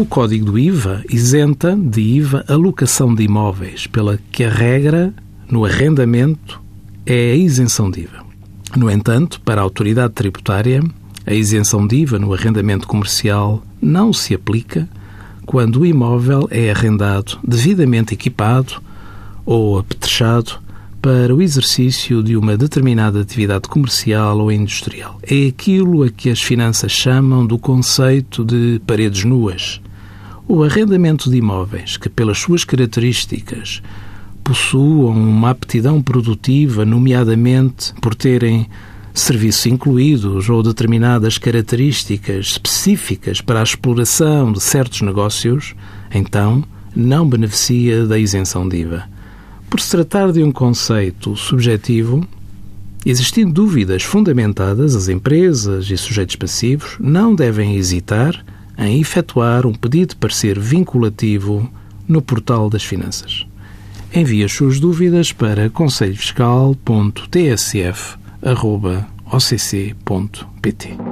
O Código do IVA isenta de IVA a locação de imóveis, pela que a regra no arrendamento é a isenção de IVA. No entanto, para a autoridade tributária, a isenção de IVA no arrendamento comercial não se aplica quando o imóvel é arrendado devidamente equipado ou apetrechado para o exercício de uma determinada atividade comercial ou industrial. É aquilo a que as finanças chamam do conceito de paredes nuas. O arrendamento de imóveis que, pelas suas características, possuam uma aptidão produtiva, nomeadamente por terem serviços incluídos ou determinadas características específicas para a exploração de certos negócios, então não beneficia da isenção de IVA. Por se tratar de um conceito subjetivo, existindo dúvidas fundamentadas, as empresas e sujeitos passivos não devem hesitar em efetuar um pedido de parecer vinculativo no portal das finanças. Envie as suas dúvidas para conselhofiscal.tsf.occ.pt.